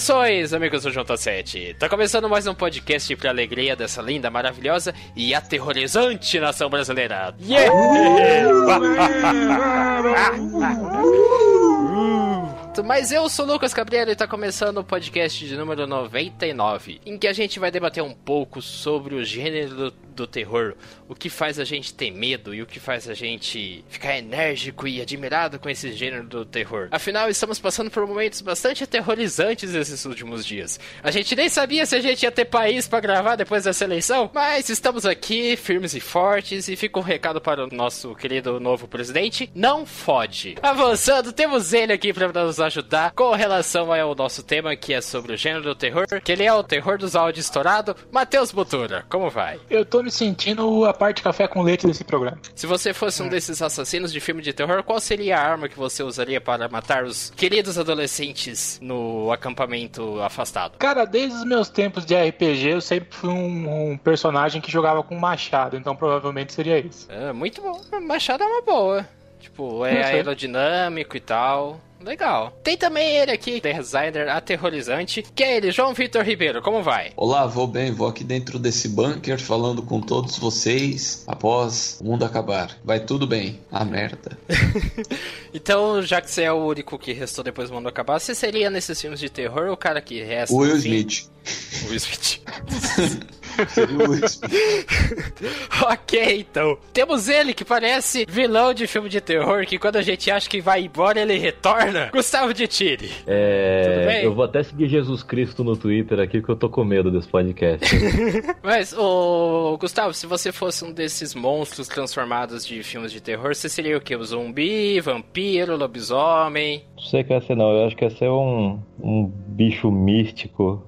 Saudações, amigos do Junta 7. Tá começando mais um podcast pra alegria dessa linda, maravilhosa e aterrorizante nação brasileira. Yeah! Mas eu sou o Lucas Gabriel e tá começando o podcast de número 99, em que a gente vai debater um pouco sobre o gênero do, terror, o que faz a gente ter medo e o que faz a gente ficar enérgico e admirado com esse gênero do terror. Afinal, estamos passando por momentos bastante aterrorizantes esses últimos dias. A gente nem sabia se a gente ia ter país para gravar depois dessa eleição, mas estamos aqui, firmes e fortes, e fica um recado para o nosso querido novo presidente: não fode. Avançando, temos ele aqui para nos ajudar com relação ao nosso tema que é sobre o gênero do terror, que ele é o terror dos áudios estourado. Matheus Butura, como vai? Eu tô me sentindo a parte café com leite desse programa. Se você fosse um desses assassinos de filme de terror, qual seria a arma que você usaria para matar os queridos adolescentes no acampamento afastado? Cara, desde os meus tempos de RPG, eu sempre fui um, um personagem que jogava com machado, então provavelmente seria isso. É, muito bom. Machado é uma boa. Tipo, é aerodinâmico e tal. Legal. Tem também ele aqui, designer aterrorizante, que é ele, João Vitor Ribeiro. Como vai? Olá, vou bem. Vou aqui dentro desse bunker falando com todos vocês após o mundo acabar. Vai tudo bem. A merda. então, já que você é o único que restou depois do mundo acabar, você seria nesses filmes de terror o cara que resta? Will Smith. Will Smith. ok, então. Temos ele que parece vilão de filme de terror, que quando a gente acha que vai embora, ele retorna. Gustavo de Tire. É. Eu vou até seguir Jesus Cristo no Twitter aqui, que eu tô com medo desse podcast. Mas, ô, Gustavo, se você fosse um desses monstros transformados de filmes de terror, você seria o quê? Um zumbi, vampiro, lobisomem? Não sei que ia ser, não. Eu acho que ia ser um, um bicho místico,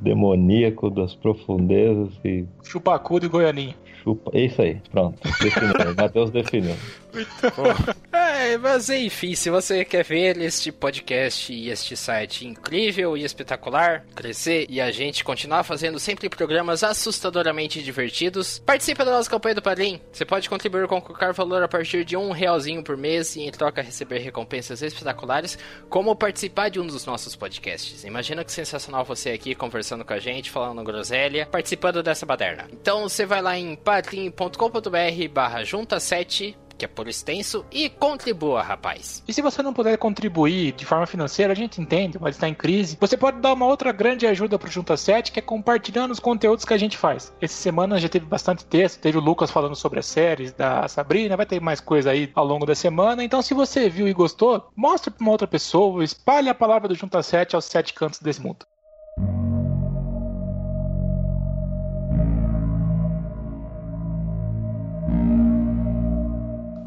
demoníaco das profundezas e. Chupacudo e Goianinho. Chupa... Isso aí, pronto. Definiu. Matheus definiu. Muito bom. É, mas enfim, se você quer ver este podcast e este site incrível e espetacular crescer e a gente continuar fazendo sempre programas assustadoramente divertidos, participe da nossa campanha do Padrim. Você pode contribuir com qualquer valor a partir de um realzinho por mês e em troca receber recompensas espetaculares, como participar de um dos nossos podcasts. Imagina que sensacional você aqui conversando com a gente, falando groselha, participando dessa baderna. Então você vai lá em padrim.com.br barra junta 7 que é por extenso, e contribua, rapaz. E se você não puder contribuir de forma financeira, a gente entende, mas está em crise. Você pode dar uma outra grande ajuda pro Junta 7, que é compartilhando os conteúdos que a gente faz. Essa semana já teve bastante texto, teve o Lucas falando sobre as séries da Sabrina, vai ter mais coisa aí ao longo da semana. Então, se você viu e gostou, mostre para uma outra pessoa, espalhe a palavra do Junta 7 aos sete cantos desse mundo.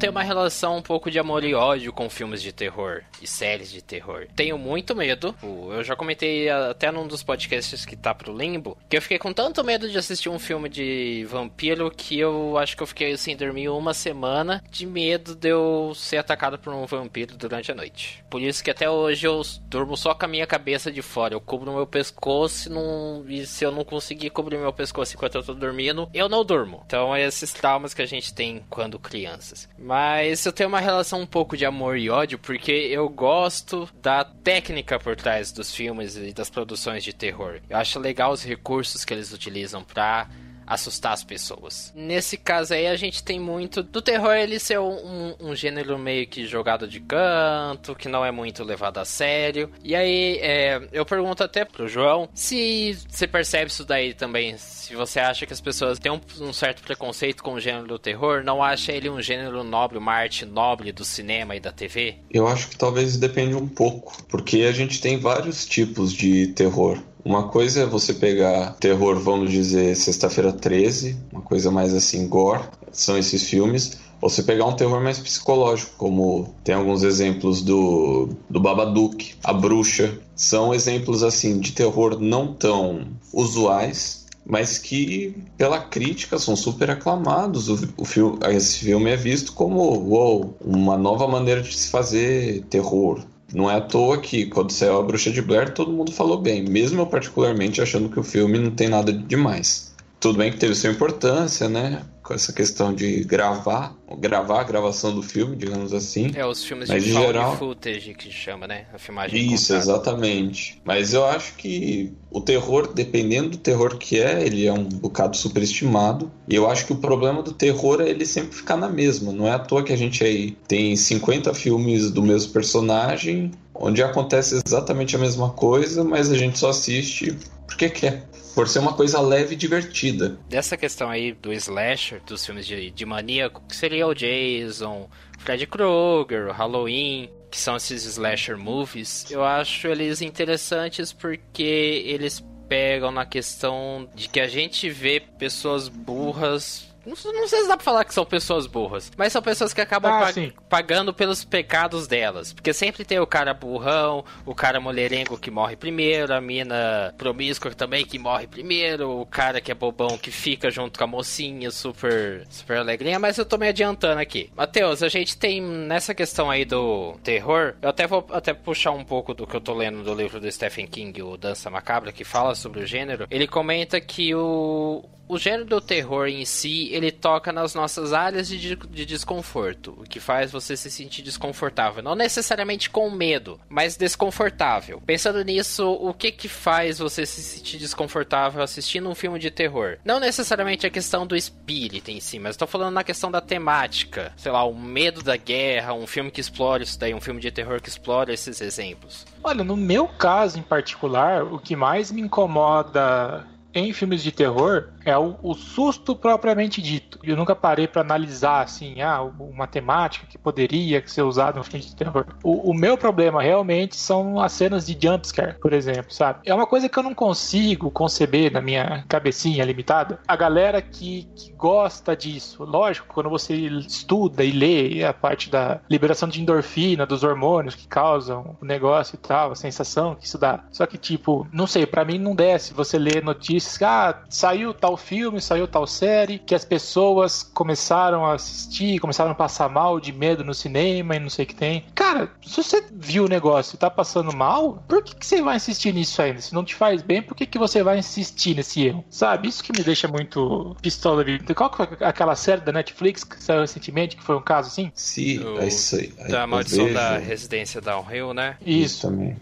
Tenho uma relação um pouco de amor e ódio com filmes de terror e séries de terror. Tenho muito medo. Eu já comentei até num dos podcasts que tá pro limbo que eu fiquei com tanto medo de assistir um filme de vampiro que eu acho que eu fiquei sem assim, dormir uma semana de medo de eu ser atacado por um vampiro durante a noite. Por isso que até hoje eu durmo só com a minha cabeça de fora. Eu cubro meu pescoço e, não... e se eu não conseguir cobrir meu pescoço enquanto eu tô dormindo, eu não durmo. Então é esses traumas que a gente tem quando crianças. Mas mas eu tenho uma relação um pouco de amor e ódio, porque eu gosto da técnica por trás dos filmes e das produções de terror. Eu acho legal os recursos que eles utilizam pra assustar as pessoas. Nesse caso aí, a gente tem muito do terror ele ser um, um, gênero meio que jogado de canto, que não é muito levado a sério. E aí, é, eu pergunto até pro João se você percebe isso daí também. Se você acha que as pessoas têm um, um certo preconceito com o gênero do terror, não acha ele um gênero nobre, uma arte nobre do cinema e da TV? Eu acho que talvez depende um pouco, porque a gente tem vários tipos de terror. Uma coisa é você pegar terror, vamos dizer, Sexta-feira 13, uma coisa mais assim, gore, são esses filmes. Ou você pegar um terror mais psicológico, como tem alguns exemplos do, do Babadook, A Bruxa. São exemplos assim de terror não tão usuais, mas que pela crítica são super aclamados. O, o filme, esse filme é visto como wow, uma nova maneira de se fazer terror, não é à toa que quando saiu a Bruxa de Blair todo mundo falou bem, mesmo eu particularmente achando que o filme não tem nada de demais. Tudo bem que teve sua importância, né? Com essa questão de gravar, gravar a gravação do filme, digamos assim. É, os filmes Mas, de found geral- footage que chama, né? A filmagem Isso, exatamente. Mas eu acho que o terror, dependendo do terror que é, ele é um bocado superestimado. E eu acho que o problema do terror é ele sempre ficar na mesma. Não é à toa que a gente aí tem 50 filmes do mesmo personagem, onde acontece exatamente a mesma coisa, mas a gente só assiste porque quer. Por ser uma coisa leve e divertida. Dessa questão aí do slasher, dos filmes de, de maníaco, que seria o Jason, Freddy Krueger, Halloween, que são esses slasher movies, eu acho eles interessantes porque eles pegam na questão de que a gente vê pessoas burras. Não, não sei se dá pra falar que são pessoas burras, mas são pessoas que acabam Ah, pa- sim. pagando pelos pecados delas. Porque sempre tem o cara burrão, o cara mulherengo que morre primeiro, a mina promíscua também que morre primeiro, o cara que é bobão que fica junto com a mocinha super, super alegrinha, mas eu tô me adiantando aqui. Matheus, a gente tem nessa questão aí do terror, eu até vou até puxar um pouco do que eu tô lendo do livro do Stephen King, o Dança Macabra, que fala sobre o gênero. Ele comenta que o o gênero do terror em si, ele toca nas nossas áreas de, de desconforto, o que faz você se sentir desconfortável. Não necessariamente com medo, mas desconfortável. Pensando nisso, o que que faz você se sentir desconfortável assistindo um filme de terror? Não necessariamente a questão do espírito em si, mas estou falando na questão da temática. Sei lá, o medo da guerra, um filme que explora isso daí, um filme de terror que explora esses exemplos. Olha, no meu caso em particular, o que mais me incomoda em filmes de terror é o, o susto propriamente dito. Eu nunca parei pra analisar assim, ah, uma temática que poderia ser usada no filme de terror. O, o meu problema realmente são as cenas de jumpscare, por exemplo, sabe? É uma coisa que eu não consigo conceber na minha cabecinha limitada. A galera que, que gosta disso, lógico, quando você estuda e lê a parte da liberação de endorfina, dos hormônios que causam o negócio e tal, a sensação que isso dá. Só que, tipo, não sei, pra mim não desce você ler notícias que, ah, saiu tal filme, saiu tal série, que as pessoas começaram a assistir, começaram a passar mal de medo no cinema e não sei o que tem. Cara, se você viu o negócio e tá passando mal, por que, que você vai insistir nisso ainda? Se não te faz bem, por que, que você vai insistir nesse erro? Sabe? Isso que me deixa muito pistola. viva. Qual que foi aquela série da Netflix que saiu recentemente, que foi um caso assim? O- é isso aí. Da maldição vejo da residência Downhill, né? Isso também.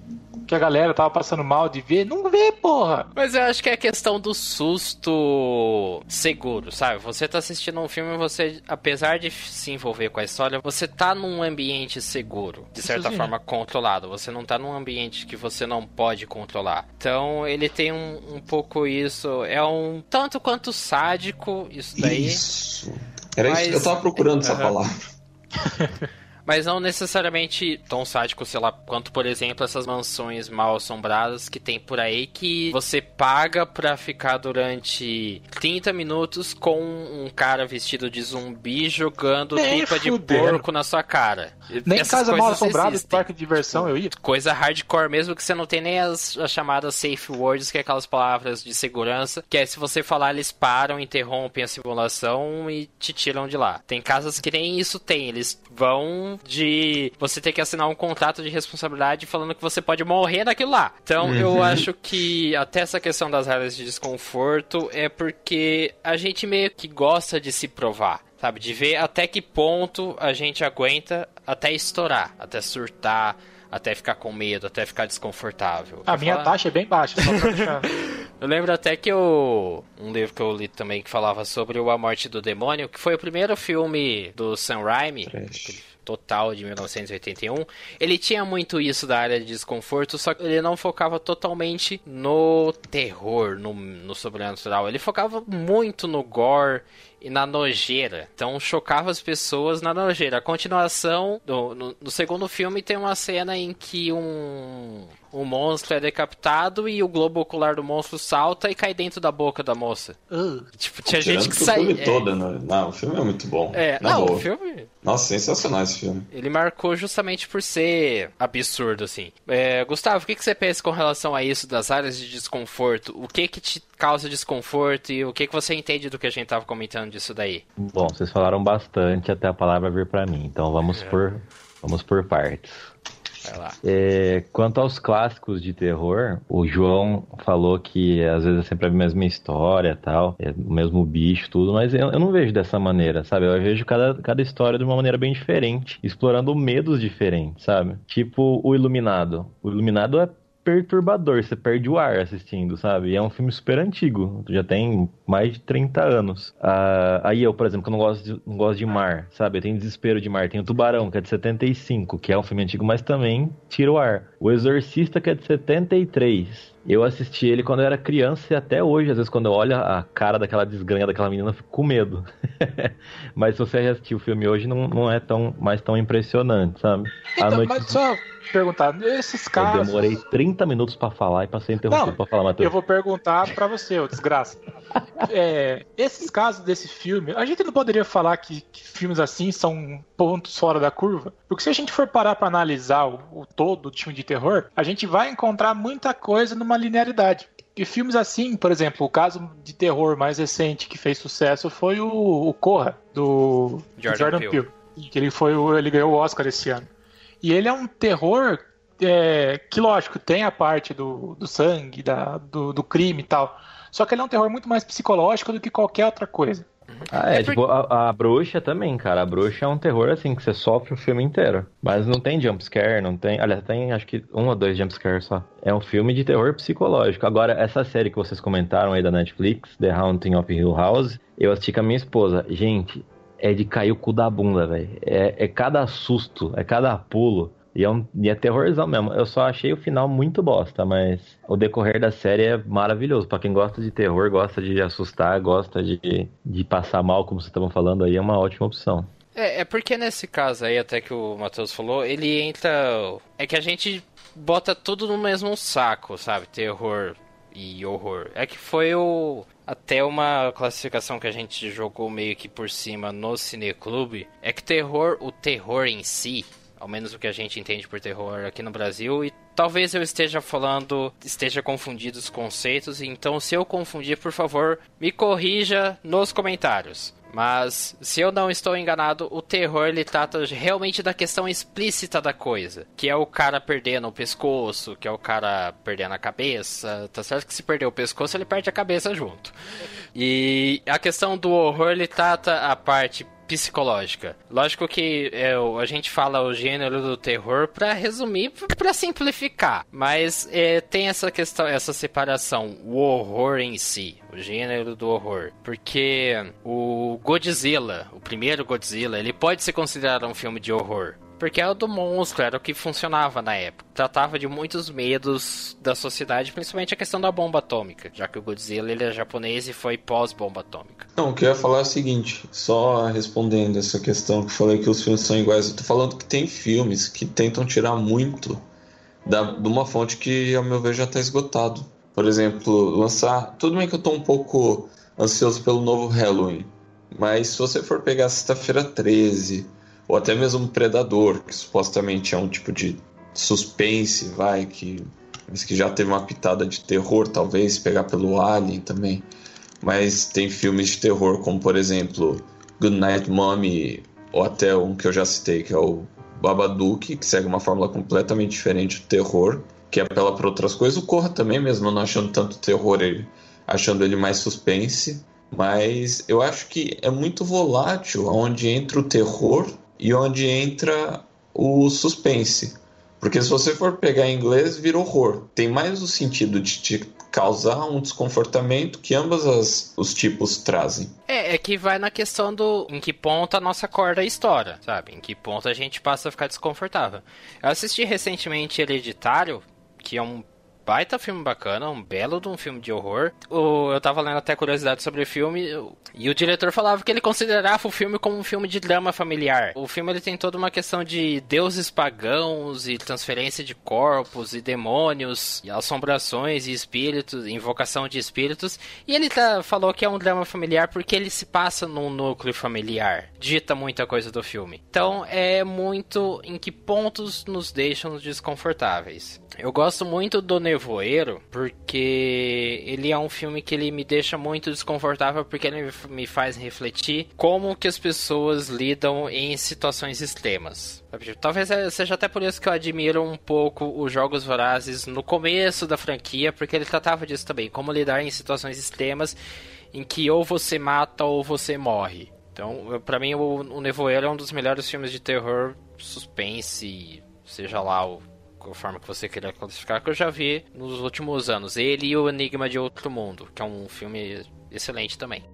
Que a galera tava passando mal de ver. Não vê, porra! Mas eu acho que é a questão do susto seguro, sabe? Você tá assistindo um filme e você, apesar de se envolver com a história, você tá num ambiente seguro, de certa sim. forma controlado. Você não tá num ambiente que você não pode controlar. Então ele tem um, um pouco isso. É um tanto quanto sádico isso daí. Isso. Era Mas- isso. Eu tava procurando essa Aham. palavra. Mas não necessariamente tão sádico, sei lá, quanto, por exemplo, essas mansões mal assombradas que tem por aí que você paga pra ficar durante 30 minutos com um cara vestido de zumbi jogando Nem tripa de porco na sua cara. Nem Essas casa mal assombrada, parque de diversão eu ia. Coisa hardcore mesmo que você não tem nem as, as chamadas safe words, que é aquelas palavras de segurança, que é se você falar eles param, interrompem a simulação e te tiram de lá. Tem casas que nem isso tem, eles vão de você ter que assinar um contrato de responsabilidade falando que você pode morrer naquilo lá. Então eu acho que até essa questão das áreas de desconforto é porque a gente meio que gosta de se provar. Sabe, de ver até que ponto a gente aguenta até estourar, até surtar, até ficar com medo, até ficar desconfortável. A minha falar- taxa é bem baixa, só pra deixar. Eu lembro até que eu, um livro que eu li também que falava sobre o A Morte do Demônio, que foi o primeiro filme do Sam Raimi. Total de 1981. Ele tinha muito isso da área de desconforto, só que ele não focava totalmente no terror, no, no sobrenatural. Ele focava muito no gore e na nojeira. Então chocava as pessoas na nojeira. A continuação, do, no, no segundo filme, tem uma cena em que um, um monstro é decapitado e o globo ocular do monstro salta e cai dentro da boca da moça. Uh, Tipo, tinha Tirando gente que saía. filme todo, né? Não, o filme é muito bom. É, Na não, boa. o filme. Nossa, sensacional esse filme. Ele marcou justamente por ser absurdo, assim. É, Gustavo, o que, que você pensa com relação a isso das áreas de desconforto? O que que te causa desconforto e o que que você entende do que a gente tava comentando disso daí? Bom, vocês falaram bastante até a palavra vir pra mim, então vamos por vamos por partes. Vai lá. É, quanto aos clássicos de terror, o João falou que às vezes é sempre a mesma história tal, é o mesmo bicho, tudo, mas eu, eu não vejo dessa maneira, sabe? Eu vejo cada, cada história de uma maneira bem diferente, explorando medos diferentes, sabe? Tipo o Iluminado. O Iluminado é perturbador, você perde o ar assistindo, sabe? E é um filme super antigo, já tem mais de 30 anos. Ah, aí eu, por exemplo, que eu não gosto, de, não gosto de mar, sabe? Eu tenho Desespero de Mar, tem o Tubarão, que é de 75, que é um filme antigo, mas também tira o ar. O Exorcista, que é de 73. Eu assisti ele quando eu era criança e até hoje, às vezes, quando eu olho a cara daquela desgranha daquela menina, eu fico com medo. mas se você assistir o filme hoje, não, não é tão, mais tão impressionante, sabe? Então, noite... mas só perguntar, esses casos. Eu demorei 30 minutos pra falar e passei interrompido pra falar, Matheus. Eu vou perguntar pra você, ô desgraça. É, esses casos desse filme, a gente não poderia falar que, que, filmes assim são pontos fora da curva? Porque se a gente for parar pra analisar o, o todo do filme de terror, a gente vai encontrar muita coisa numa linearidade. E filmes assim, por exemplo, o caso de terror mais recente que fez sucesso foi o, o Corra, do Jordan, Jordan Peele. Peele. Que ele, foi, ele ganhou o Oscar esse ano. E ele é um terror é, que, lógico, tem a parte do, do sangue, da, do, do crime e tal. Só que ele é um terror muito mais psicológico do que qualquer outra coisa. Ah, é, É tipo, a, a bruxa também, cara. A bruxa é um terror assim que você sofre o filme inteiro. Mas não tem jumpscare, não tem. Aliás, tem acho que um ou dois jumpscares só. É um filme de terror psicológico. Agora, essa série que vocês comentaram aí da Netflix, The Haunting of Hill House, eu assisti com a minha esposa. Gente, é de cair o cu da bunda, velho. É, é cada susto, é cada pulo. E é, um, e é terrorzão mesmo. Eu só achei o final muito bosta, mas o decorrer da série é maravilhoso. Pra quem gosta de terror, gosta de assustar, gosta de, de passar mal, como vocês estavam falando aí, é uma ótima opção. É, é porque nesse caso aí, até que o Matheus falou, ele entra. É que a gente bota tudo no mesmo saco, sabe? Terror e horror. É que foi o. Até uma classificação que a gente jogou meio que por cima no Cineclube. É que terror, o terror em si, ao menos o que a gente entende por terror aqui no Brasil, e talvez eu esteja falando, esteja confundindo os conceitos, então se eu confundir, por favor, me corrija nos comentários. Mas, se eu não estou enganado, o terror ele trata realmente da questão explícita da coisa. Que é o cara perdendo o pescoço, que é o cara perdendo a cabeça. Tá certo que se perder o pescoço, ele perde a cabeça junto. E a questão do horror, ele trata a parte psicológica. Lógico que é, a gente fala o gênero do terror pra resumir, pra simplificar, mas é, tem essa questão, essa separação, o horror em si, o gênero do horror, porque o Godzilla, o primeiro Godzilla, ele pode ser considerado um filme de horror. Porque é o do monstro, era o que funcionava na época. Tratava de muitos medos da sociedade, principalmente a questão da bomba atômica, já que o Godzilla ele é japonês e foi pós-bomba atômica. Não, o que eu ia falar é o seguinte, só respondendo essa questão que eu falei que os filmes são iguais, eu tô falando que tem filmes que tentam tirar muito da, de uma fonte que, ao meu ver, já tá esgotado. Por exemplo, lançar. Tudo bem que eu tô um pouco ansioso pelo novo Halloween, mas se você for pegar Sexta-feira 13, ou até mesmo Predador, que supostamente é um tipo de suspense, vai, que, mas que já teve uma pitada de terror, talvez, pegar pelo Alien também mas tem filmes de terror, como por exemplo Good Night Mommy, ou até um que eu já citei, que é o Babadook, que segue uma fórmula completamente diferente do terror, que apela para outras coisas. O Corra também, mesmo não achando tanto terror, ele, achando ele mais suspense. Mas eu acho que é muito volátil onde entra o terror e onde entra o suspense. Porque se você for pegar em inglês, vira horror. Tem mais o sentido de te causar um desconfortamento que ambas as, os tipos trazem. É, é que vai na questão do em que ponto a nossa corda estoura, sabe? Em que ponto a gente passa a ficar desconfortável. Eu assisti recentemente Hereditário, que é um baita filme bacana, um belo de um filme de horror. O, eu tava lendo até curiosidade sobre o filme e o diretor falava que ele considerava o filme como um filme de drama familiar. O filme ele tem toda uma questão de deuses pagãos e transferência de corpos e demônios, e assombrações e espíritos, invocação de espíritos. E ele tá, falou que é um drama familiar porque ele se passa num núcleo familiar. Dita muita coisa do filme. Então é muito em que pontos nos deixam desconfortáveis. Eu gosto muito do Nevoeiro porque ele é um filme que ele me deixa muito desconfortável porque ele me faz refletir como que as pessoas lidam em situações extremas. Talvez seja até por isso que eu admiro um pouco os Jogos Vorazes no começo da franquia, porque ele tratava disso também, como lidar em situações extremas em que ou você mata ou você morre. Então, para mim, o, Nevoeiro é um dos melhores filmes de terror, suspense, seja lá o forma que você queira classificar, que eu já vi nos últimos anos. Ele e o Enigma de Outro Mundo, que é um filme excelente também.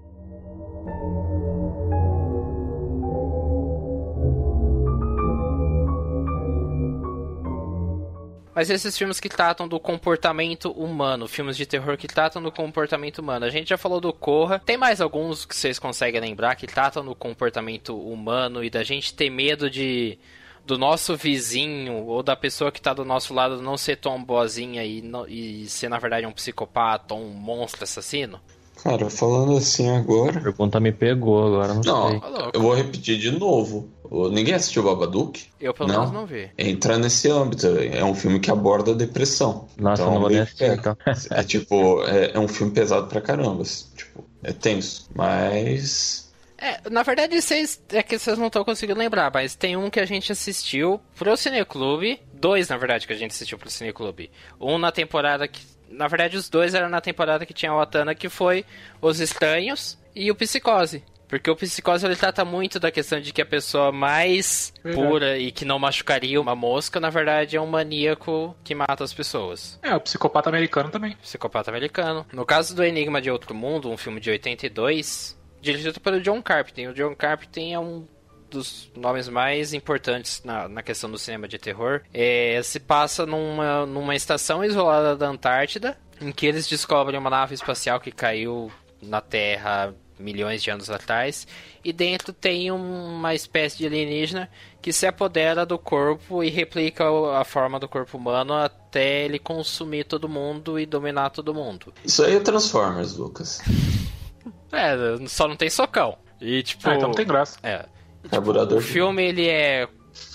Mas esses filmes que tratam do comportamento humano, filmes de terror que tratam do comportamento humano. A gente já falou do Corra. Tem mais alguns que vocês conseguem lembrar que tratam do comportamento humano e da gente ter medo de do nosso vizinho ou da pessoa que tá do nosso lado não ser tão boazinha e, não, e ser na verdade um psicopata ou um monstro assassino? Cara, falando assim agora. A pergunta me pegou agora, não, não sei. Eu vou repetir de novo. Ninguém assistiu Babadook? Eu pelo menos não vi. Entra nesse âmbito. É um filme que aborda a depressão. Nossa, então, não vou nem assistir, é, então. é tipo, é, é um filme pesado pra caramba. Tipo, é tenso. Mas é, na verdade, vocês, é que vocês não estão conseguindo lembrar, mas tem um que a gente assistiu pro Cineclube. Dois, na verdade, que a gente assistiu pro Cineclube. Um na temporada que. Na verdade, os dois eram na temporada que tinha a Watana, que foi Os Estranhos e o Psicose. Porque o Psicose ele trata muito da questão de que a pessoa mais pura e que não machucaria uma mosca, na verdade, é um maníaco que mata as pessoas. É, o psicopata americano também. Psicopata americano. No caso do Enigma de Outro Mundo, um filme de 82, dirigido pelo John Carpenter. O John Carpenter é um dos nomes mais importantes na, na questão do cinema de terror. É, se passa numa, numa estação isolada da Antártida, em que eles descobrem uma nave espacial que caiu na Terra milhões de anos atrás, e dentro tem uma espécie de alienígena que se apodera do corpo e replica a forma do corpo humano até ele consumir todo mundo e dominar todo mundo. Isso aí é Transformers, Lucas. É, só não tem socão. E tipo. Ah, então não tem graça. É. E, tipo, o filme ele é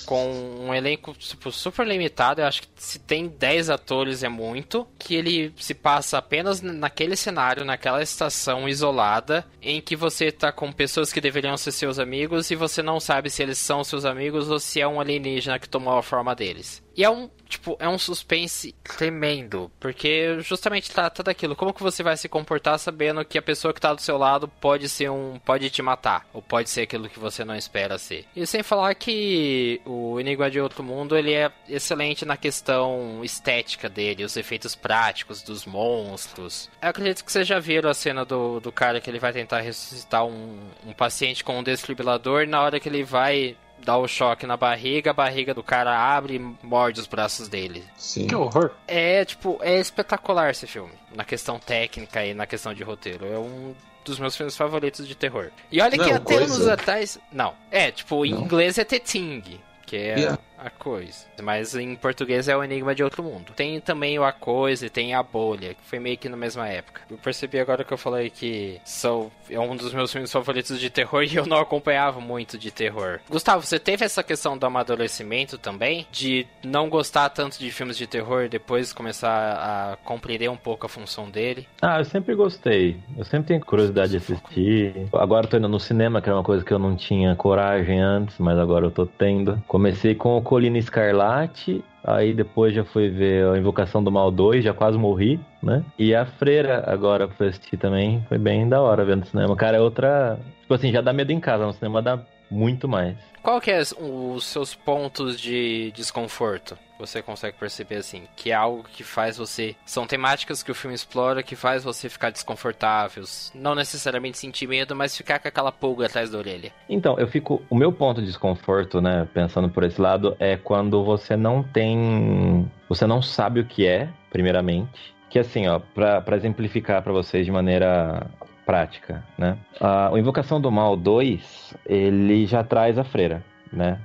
com um elenco tipo, super limitado. Eu acho que se tem 10 atores é muito. Que ele se passa apenas naquele cenário, naquela estação isolada, em que você tá com pessoas que deveriam ser seus amigos e você não sabe se eles são seus amigos ou se é um alienígena que tomou a forma deles. E é um, tipo, é um suspense tremendo, porque justamente trata daquilo, como que você vai se comportar sabendo que a pessoa que tá do seu lado pode ser um, pode te matar, ou pode ser aquilo que você não espera ser. E sem falar que Enigma de Outro Mundo, ele é excelente na questão estética dele, os efeitos práticos dos monstros. Eu acredito que vocês já viram a cena do, do cara que ele vai tentar ressuscitar um, um paciente com um desfibrilador, e na hora que ele vai dá o choque na barriga, a barriga do cara abre e morde os braços dele. Sim. Que horror. É, tipo, é espetacular esse filme. Na questão técnica e na questão de roteiro. É um dos meus filmes favoritos de terror. E olha não, que até coisa... anos atrás. Não. É, tipo, em não. inglês é The Thing, que é. Yeah a coisa. Mas em português é o Enigma de Outro Mundo. Tem também o A Coisa e tem a Bolha, que foi meio que na mesma época. Eu percebi agora que eu falei que são, é um dos meus filmes favoritos de terror e eu não acompanhava muito de terror. Gustavo, você teve essa questão do amadurecimento também? De não gostar tanto de filmes de terror e depois começar a compreender um pouco a função dele? Ah, eu sempre gostei. Eu sempre tenho curiosidade de assistir. Agora eu tô indo no cinema, que era uma coisa que eu não tinha coragem antes, mas agora eu tô tendo. Comecei com o Colina Escarlate, aí depois já fui ver a Invocação do Mal 2, já quase morri, né? E a Freira, agora pra assistir também, foi bem da hora vendo cinema. Cara, é outra. Tipo assim, já dá medo em casa, no cinema dá muito mais. Qual que é os seus pontos de desconforto? Você consegue perceber assim, que é algo que faz você, são temáticas que o filme explora que faz você ficar desconfortável, não necessariamente sentir medo, mas ficar com aquela pulga atrás da orelha. Então, eu fico, o meu ponto de desconforto, né, pensando por esse lado, é quando você não tem, você não sabe o que é, primeiramente, que assim, ó, para exemplificar para vocês de maneira prática, né? A, a Invocação do Mal 2, ele já traz a freira, né?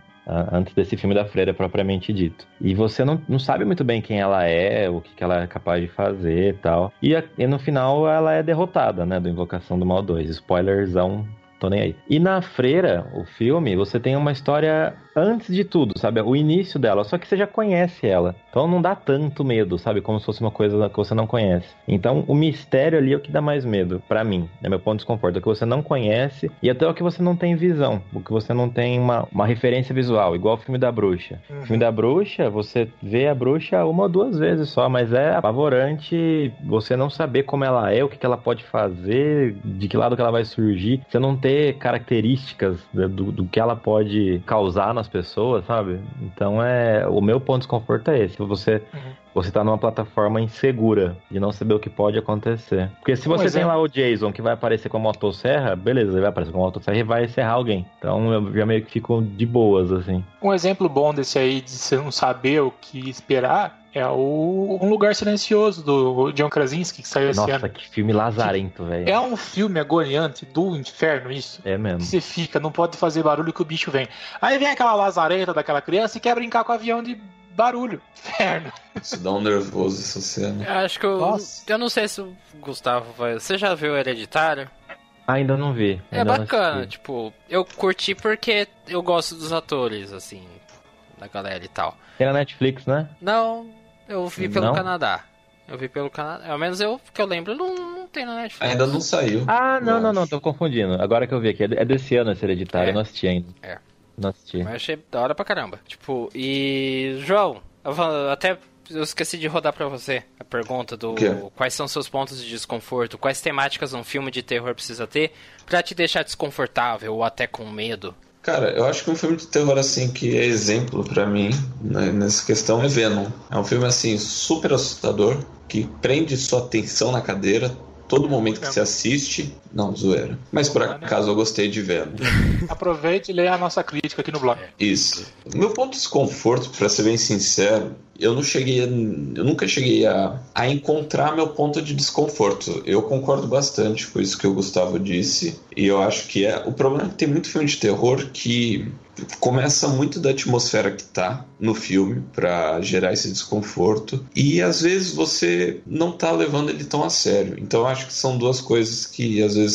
antes desse filme da freira propriamente dito. E você não, não sabe muito bem quem ela é, o que, que ela é capaz de fazer e tal. E, e no final ela é derrotada, né, do Invocação do Mal 2. Spoilerzão tô nem aí. E na Freira, o filme, você tem uma história antes de tudo, sabe? O início dela. Só que você já conhece ela. Então não dá tanto medo, sabe? Como se fosse uma coisa que você não conhece. Então o mistério ali é o que dá mais medo, para mim. É meu ponto de desconforto. É o que você não conhece e até o que você não tem visão. O que você não tem uma, uma referência visual. Igual o filme da bruxa. Uhum. O filme da bruxa, você vê a bruxa uma ou duas vezes só, mas é apavorante você não saber como ela é, o que, que ela pode fazer, de que lado que ela vai surgir. Você não ter características do, do que ela pode causar nas pessoas, sabe? Então é. O meu ponto de desconforto é esse. Você. Uhum você tá numa plataforma insegura de não saber o que pode acontecer. Porque se você tem lá o Jason que vai aparecer com a motosserra, beleza, ele vai aparecer com a motosserra e vai serrar alguém. Então eu já meio que fico de boas, assim. Um exemplo bom desse aí, de você não saber o que esperar, é o Um Lugar Silencioso, do John Krasinski, que saiu Nossa, esse ano. Nossa, que filme lazarento, velho. É um filme agoniante do inferno, isso. É mesmo. Você fica, não pode fazer barulho que o bicho vem. Aí vem aquela lazarenta daquela criança e quer brincar com o avião de barulho. Inferno. Isso dá um nervoso essa cena. Eu acho que eu. Nossa. Eu não sei se o Gustavo vai. Você já viu Hereditário? Ainda não vi. É Ainda é bacana, tipo, eu curti porque eu gosto dos atores, assim, da galera e tal. Tem na Netflix, né? Não, eu vi pelo não? Canadá. Eu vi pelo Canadá. Ao menos eu que eu lembro, não, não tem na Netflix. Ainda não saiu. Ah, não, não, não, tô confundindo. Agora que eu vi aqui, é desse ano esse hereditário, é. eu não assisti ainda. É. Não assisti. Mas achei da hora pra caramba. Tipo, e. João, eu até eu esqueci de rodar para você a pergunta do quais são seus pontos de desconforto, quais temáticas um filme de terror precisa ter para te deixar desconfortável ou até com medo. Cara, eu acho que um filme de terror assim que é exemplo para mim né, nessa questão é Venom. É um filme assim super assustador que prende sua atenção na cadeira todo momento que você assiste. Não, zoeira. Mas por acaso eu gostei de ver. Aproveite e leia a nossa crítica aqui no blog. Isso. Meu ponto de desconforto, para ser bem sincero, eu não cheguei, a, eu nunca cheguei a, a encontrar meu ponto de desconforto. Eu concordo bastante com isso que o Gustavo disse e eu acho que é o problema é que tem muito filme de terror que começa muito da atmosfera que tá no filme para gerar esse desconforto e às vezes você não tá levando ele tão a sério. Então acho que são duas coisas que às vezes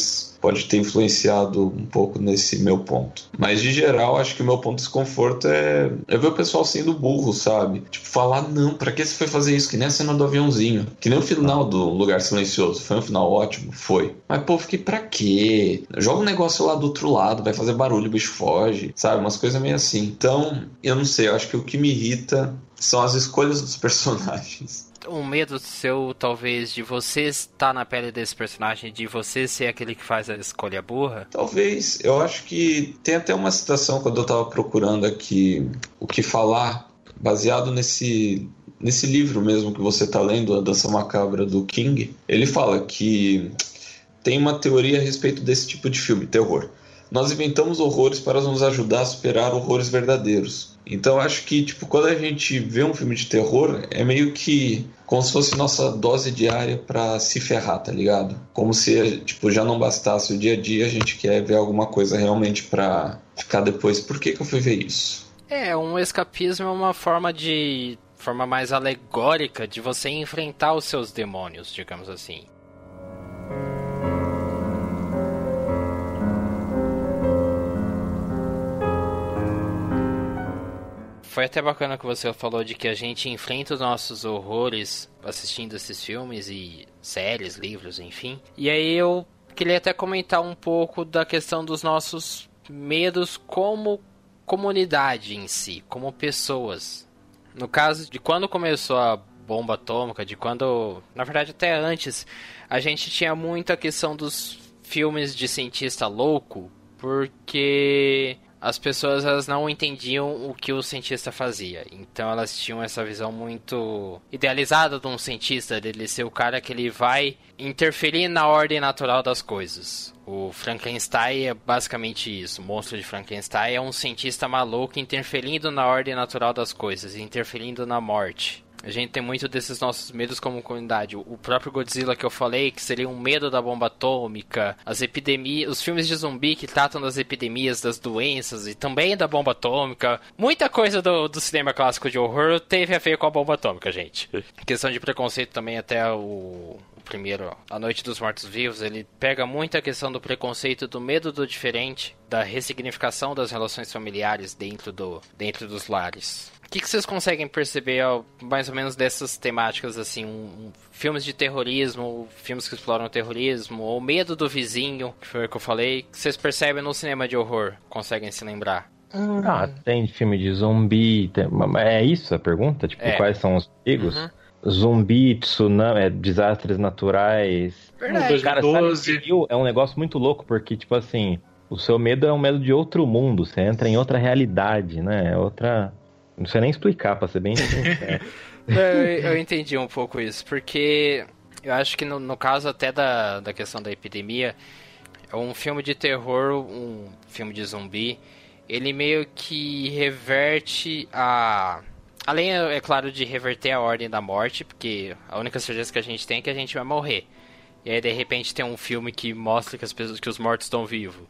pode ter influenciado um pouco nesse meu ponto. Mas de geral, acho que o meu ponto de desconforto é, é ver o pessoal sendo burro, sabe? Tipo, falar, não, pra que você foi fazer isso? Que nem a cena do aviãozinho. Que nem o final do Lugar Silencioso. Foi um final ótimo? Foi. Mas, pô, fiquei pra quê? Joga um negócio lá do outro lado, vai fazer barulho, o bicho foge, sabe? Umas coisas meio assim. Então, eu não sei, eu acho que o que me irrita são as escolhas dos personagens um medo seu, talvez, de você estar na pele desse personagem, de você ser aquele que faz a escolha burra? Talvez. Eu acho que tem até uma citação quando eu tava procurando aqui o que falar, baseado nesse nesse livro mesmo que você está lendo, A Dança Macabra do King, ele fala que tem uma teoria a respeito desse tipo de filme, terror. Nós inventamos horrores para nos ajudar a superar horrores verdadeiros. Então acho que tipo quando a gente vê um filme de terror é meio que como se fosse nossa dose diária para se ferrar, tá ligado? Como se tipo já não bastasse o dia a dia, a gente quer ver alguma coisa realmente para ficar depois, por que que eu fui ver isso? É, um escapismo é uma forma de forma mais alegórica de você enfrentar os seus demônios, digamos assim. Foi até bacana que você falou de que a gente enfrenta os nossos horrores assistindo esses filmes e séries, livros, enfim. E aí eu queria até comentar um pouco da questão dos nossos medos como comunidade em si, como pessoas. No caso de quando começou a bomba atômica, de quando, na verdade até antes, a gente tinha muito a questão dos filmes de cientista louco, porque as pessoas elas não entendiam o que o cientista fazia. Então elas tinham essa visão muito idealizada de um cientista, dele ser o cara que ele vai interferir na ordem natural das coisas. O Frankenstein é basicamente isso. O monstro de Frankenstein é um cientista maluco interferindo na ordem natural das coisas, interferindo na morte. A gente tem muito desses nossos medos como comunidade. O próprio Godzilla que eu falei, que seria um medo da bomba atômica, as epidemias, os filmes de zumbi que tratam das epidemias, das doenças e também da bomba atômica. Muita coisa do, do cinema clássico de horror teve a ver com a bomba atômica, gente. questão de preconceito também até o primeiro, A Noite dos Mortos-Vivos, ele pega muito a questão do preconceito, do medo do diferente, da ressignificação das relações familiares dentro, do, dentro dos lares. O que, que vocês conseguem perceber ó, mais ou menos dessas temáticas, assim, um, um, filmes de terrorismo, filmes que exploram o terrorismo, ou medo do vizinho, que foi o que eu falei, que vocês percebem no cinema de horror, conseguem se lembrar? Ah, tem filme de zumbi, tem... é isso a pergunta? Tipo, É. quais são os perigos? Uhum. Zumbi, tsunami, é, desastres naturais. Verdade. Cara, 2012. Silent Hill é um negócio muito louco, porque, tipo assim, o seu medo é um medo de outro mundo, você entra em outra realidade, né? É outra... Não sei nem explicar, pra ser bem eu, eu entendi um pouco isso, porque eu acho que no, no caso até da, da questão da epidemia, um filme de terror, um filme de zumbi, ele meio que reverte a. Além, é claro, de reverter a ordem da morte, porque a única certeza que a gente tem é que a gente vai morrer. E aí, de repente, tem um filme que mostra que, as pessoas, que os mortos estão vivos.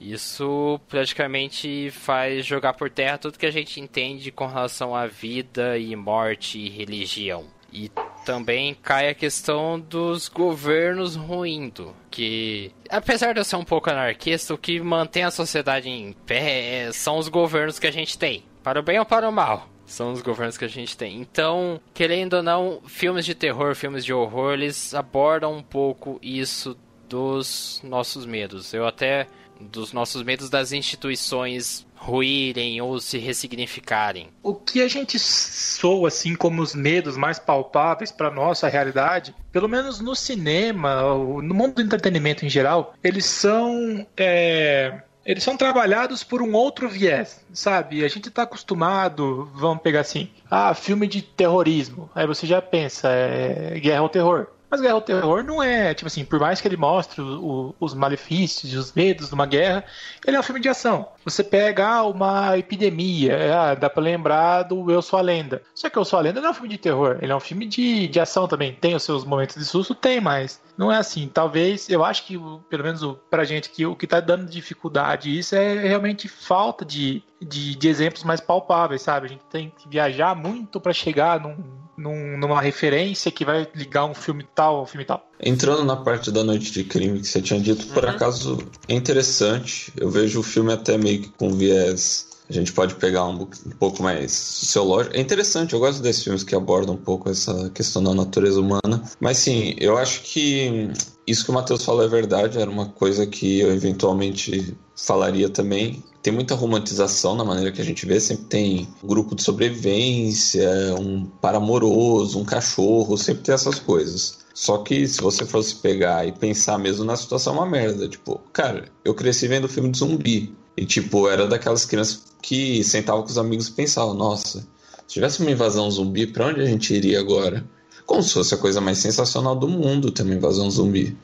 Isso praticamente faz jogar por terra tudo que a gente entende com relação à vida e morte e religião. E também cai a questão dos governos ruindo, que apesar de eu ser um pouco anarquista, o que mantém a sociedade em pé são os governos que a gente tem, para o bem ou para o mal. São os governos que a gente tem. Então, querendo ou não, filmes de terror, filmes de horror, eles abordam um pouco isso dos nossos medos. Eu até dos nossos medos das instituições ruírem ou se ressignificarem. O que a gente soa assim como os medos mais palpáveis para nossa realidade, pelo menos no cinema, ou no mundo do entretenimento em geral, eles são é, eles são trabalhados por um outro viés, sabe? A gente tá acostumado, vamos pegar assim, ah, filme de terrorismo. Aí você já pensa, é guerra ao terror. Mas Guerra ao Terror não é, tipo assim, por mais que ele mostre o- o- os malefícios e os medos de uma guerra, ele é um filme de ação. Você pega ah, uma epidemia, é, dá pra lembrar do Eu Sou a Lenda. Só que Eu Sou a Lenda não é um filme de terror, ele é um filme de, de ação também. Tem os seus momentos de susto? Tem, mas não é assim. Talvez, eu acho que, pelo menos pra gente, que o que tá dando dificuldade isso é realmente falta de, de, de exemplos mais palpáveis, sabe? A gente tem que viajar muito pra chegar num, num- numa referência que vai ligar um filme tal ao filme tal. Entrando na parte da noite de crime que você tinha dito, por acaso é interessante. Eu vejo o filme até meio que com viés. A gente pode pegar um, um pouco mais sociológico. É interessante, eu gosto desses filmes que abordam um pouco essa questão da natureza humana. Mas sim, eu acho que isso que o Matheus falou é verdade. Era uma coisa que eu eventualmente falaria também. Tem muita romantização na maneira que a gente vê. Sempre tem um grupo de sobrevivência, um par amoroso, um cachorro, sempre tem essas coisas. Só que se você fosse pegar e pensar mesmo na situação, é uma merda. Tipo, cara, eu cresci vendo filme de zumbi. E, tipo, era daquelas crianças que sentavam com os amigos e pensavam: nossa, se tivesse uma invasão zumbi, pra onde a gente iria agora? Como se fosse a coisa mais sensacional do mundo ter uma invasão zumbi.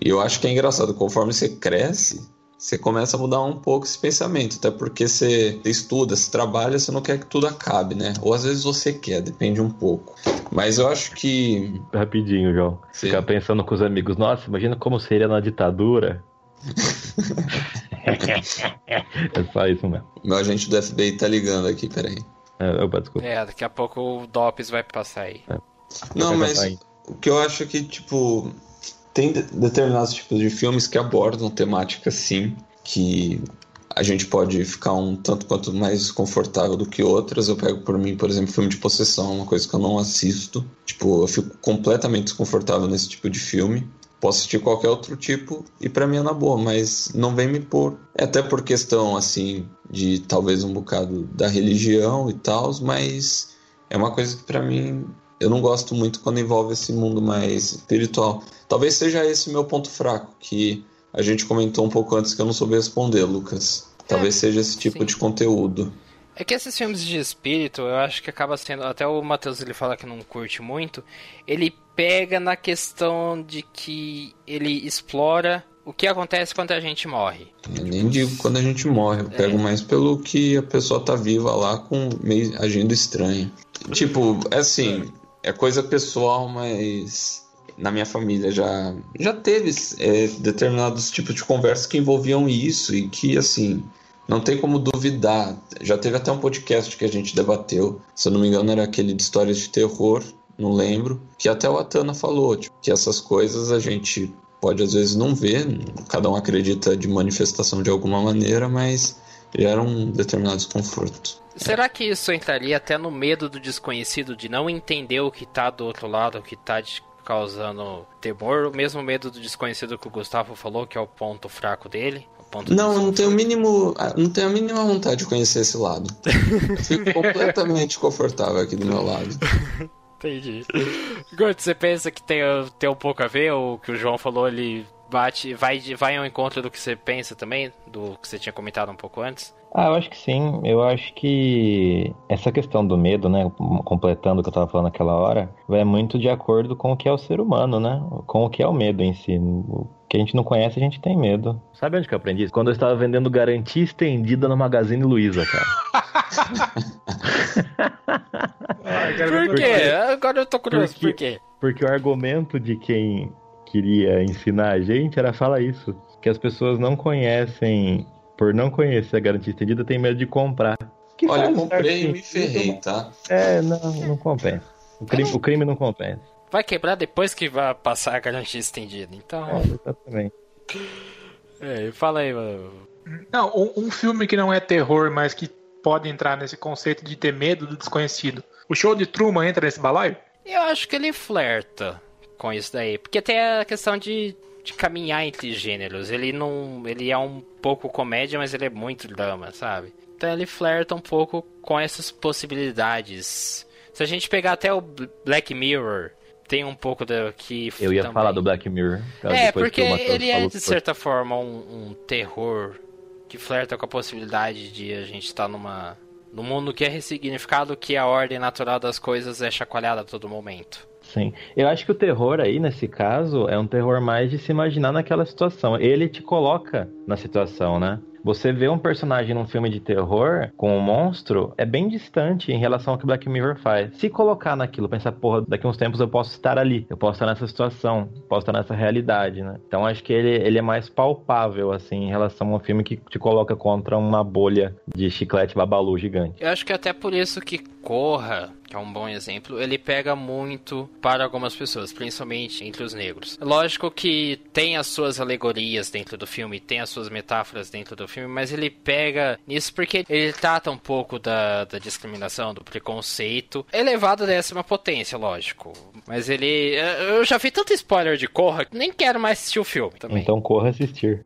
E eu acho que é engraçado, conforme você cresce, você começa a mudar um pouco esse pensamento. Até porque você estuda, você trabalha, você não quer que tudo acabe, né? Ou às vezes você quer, depende um pouco. Mas eu acho que. Rapidinho, João. Sim. Ficar pensando com os amigos, nossa, imagina como seria na ditadura. é só isso mesmo. Meu agente do FBI tá ligando aqui, peraí. É, Opa, desculpa. É, daqui a pouco o DOPS vai passar aí. Não, Vai mas aí. o que eu acho é que, tipo, tem de- determinados tipos de filmes que abordam temática assim, que a gente pode ficar um tanto quanto mais desconfortável do que outras. Eu pego por mim, por exemplo, filme de possessão, uma coisa que eu não assisto. Tipo, eu fico completamente desconfortável nesse tipo de filme. Posso assistir qualquer outro tipo e pra mim é na boa, mas não vem me pôr. É até por questão, assim, de talvez um bocado da religião e tal, mas é uma coisa que pra mim eu não gosto muito quando envolve esse mundo mais espiritual. Talvez seja esse o meu ponto fraco, que a gente comentou um pouco antes que eu não soube responder, Lucas. Talvez seja esse tipo sim. de conteúdo. É que esses filmes de espírito, eu acho que acaba sendo. Até o Matheus ele fala que não curte muito. Ele pega na questão de que ele explora o que acontece quando a gente morre. Eu nem digo quando a gente morre, eu pego mais pelo que a pessoa tá viva lá com meio agindo estranho. Tipo, é assim, é coisa pessoal, mas na minha família já já teve é, determinados tipos de conversas que envolviam isso e que assim não tem como duvidar. Já teve até um podcast que a gente debateu, se eu não me engano era aquele de histórias de terror não lembro, que até o Atana falou, tipo, que essas coisas a gente pode às vezes não ver, cada um acredita de manifestação de alguma maneira, mas gera um determinado desconforto. Será que isso entraria até no medo do desconhecido, de não entender o que tá do outro lado, o que tá te causando temor, o mesmo medo do desconhecido que o Gustavo falou, que é o ponto fraco dele? não, não tenho o mínimo. Não tenho a mínima vontade de conhecer esse lado. Fico completamente confortável aqui do meu lado. Entendi. Gordo, você pensa que tem, tem um pouco a ver, ou que o João falou, ele bate, vai, vai ao encontro do que você pensa também, do que você tinha comentado um pouco antes? Ah, eu acho que sim. Eu acho que essa questão do medo, né, completando o que eu tava falando naquela hora, vai muito de acordo com o que é o ser humano, né? Com o que é o medo em si. O que a gente não conhece, a gente tem medo. Sabe onde que eu aprendi isso? Quando eu estava vendendo garantia estendida no Magazine Luiza, cara. por quê? Agora eu tô curioso, porque, por quê? Porque o argumento de quem queria ensinar a gente era falar isso. Que as pessoas não conhecem, por não conhecer a garantia estendida, tem medo de comprar. Que Olha, eu comprei e me ferrei, tá? É, não, não compensa. O crime, o crime não compensa. Vai quebrar depois que vai passar a garantia estendida, então. É, exatamente. É, fala aí, mano. Não, um, um filme que não é terror, mas que pode entrar nesse conceito de ter medo do desconhecido. O show de Truman entra nesse balaio? Eu acho que ele flerta com isso daí. Porque tem a questão de, de caminhar entre gêneros. Ele não. Ele é um pouco comédia, mas ele é muito drama, sabe? Então ele flerta um pouco com essas possibilidades. Se a gente pegar até o Black Mirror, tem um pouco da que. Eu ia também... falar do Black Mirror. É, porque ele é de certa forma um, um, terror que flerta com a possibilidade de a gente estar numa num mundo que é ressignificado, que a ordem natural das coisas é chacoalhada a todo momento. Sim. Eu acho que o terror aí, nesse caso, é um terror mais de se imaginar naquela situação. Ele te coloca na situação, né? Você vê um personagem num filme de terror com um monstro é bem distante em relação ao que Black Mirror faz. Se colocar naquilo, pensar, porra, daqui uns tempos eu posso estar ali, eu posso estar nessa situação, posso estar nessa realidade, né? Então acho que ele, ele é mais palpável, assim, em relação a um filme que te coloca contra uma bolha de chiclete babalu gigante. Eu acho que é até por isso que Corra que é um bom exemplo, ele pega muito para algumas pessoas, principalmente entre os negros. Lógico que tem as suas alegorias dentro do filme, tem as suas metáforas dentro do filme, mas ele pega nisso porque ele trata um pouco da, da discriminação, do preconceito, elevado a décima potência, lógico. Mas ele. Eu já vi tanto spoiler de Corra que nem quero mais assistir o filme também. Então corra assistir.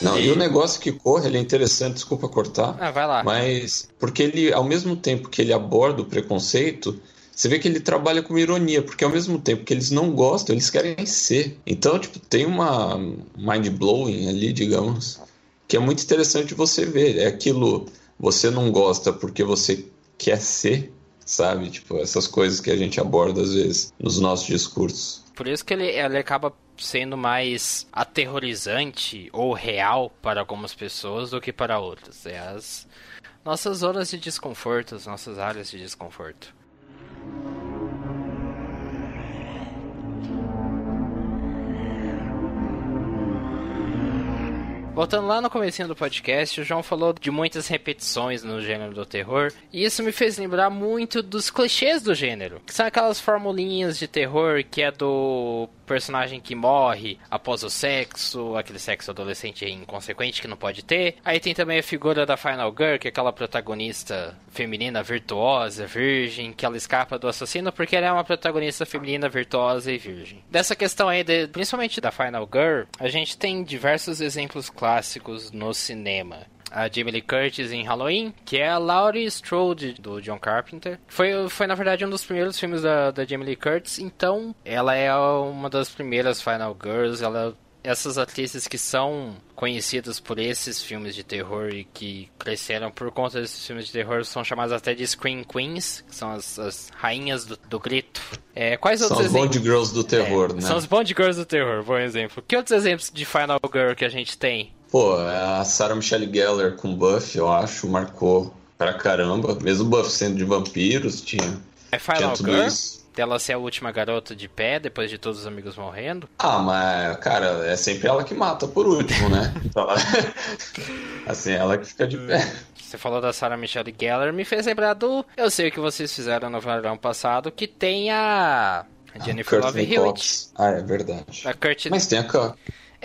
Não, e... e o negócio que corre, ele é interessante, desculpa cortar. Ah, vai lá. Mas, porque ele, ao mesmo tempo que ele aborda o preconceito, você vê que ele trabalha com ironia, porque ao mesmo tempo que eles não gostam, eles querem ser. Então, tipo, tem uma mind-blowing ali, digamos, que é muito interessante você ver. É aquilo, você não gosta porque você quer ser, sabe? Tipo, essas coisas que a gente aborda às vezes nos nossos discursos. Por isso que ele, ele acaba sendo mais aterrorizante ou real para algumas pessoas do que para outras. É as nossas zonas de desconforto, as nossas áreas de desconforto. Voltando lá no começo do podcast, o João falou de muitas repetições no gênero do terror, e isso me fez lembrar muito dos clichês do gênero, que são aquelas formulinhas de terror que é do personagem que morre após o sexo, aquele sexo adolescente inconsequente que não pode ter. Aí tem também a figura da Final Girl, que é aquela protagonista feminina virtuosa, virgem, que ela escapa do assassino porque ela é uma protagonista feminina virtuosa e virgem. Dessa questão aí, de, principalmente da Final Girl, a gente tem diversos exemplos clássicos no cinema a Jamie Lee Curtis em Halloween, que é a Laurie Strode do John Carpenter. Foi, foi na verdade um dos primeiros filmes da, da Jamie Lee Curtis, então ela é uma das primeiras Final Girls, ela essas atrizes que são conhecidas por esses filmes de terror e que cresceram por conta desses filmes de terror são chamadas até de Scream Queens, que são as, as rainhas do, do grito. É, quais são outros os Bond Girls do terror, é, né? São os Bond Girls do terror, bom exemplo. Que outros exemplos de Final Girl que a gente tem? Pô, a Sarah Michelle Gellar com Buff, eu acho, marcou pra caramba. Mesmo Buff sendo de vampiros, tinha. É Final tinha Girl? Isso. dela ser a última garota de pé depois de todos os amigos morrendo. Ah, mas, cara, é sempre ela que mata por último, né? Então, assim, ela que fica de pé. Você falou da Sarah Michelle Gellar, me fez lembrar do Eu Sei O Que Vocês Fizeram no verão passado, que tem a Jennifer Love Courtney Hewitt. Ah, é verdade. A Courtney... Mas tem a,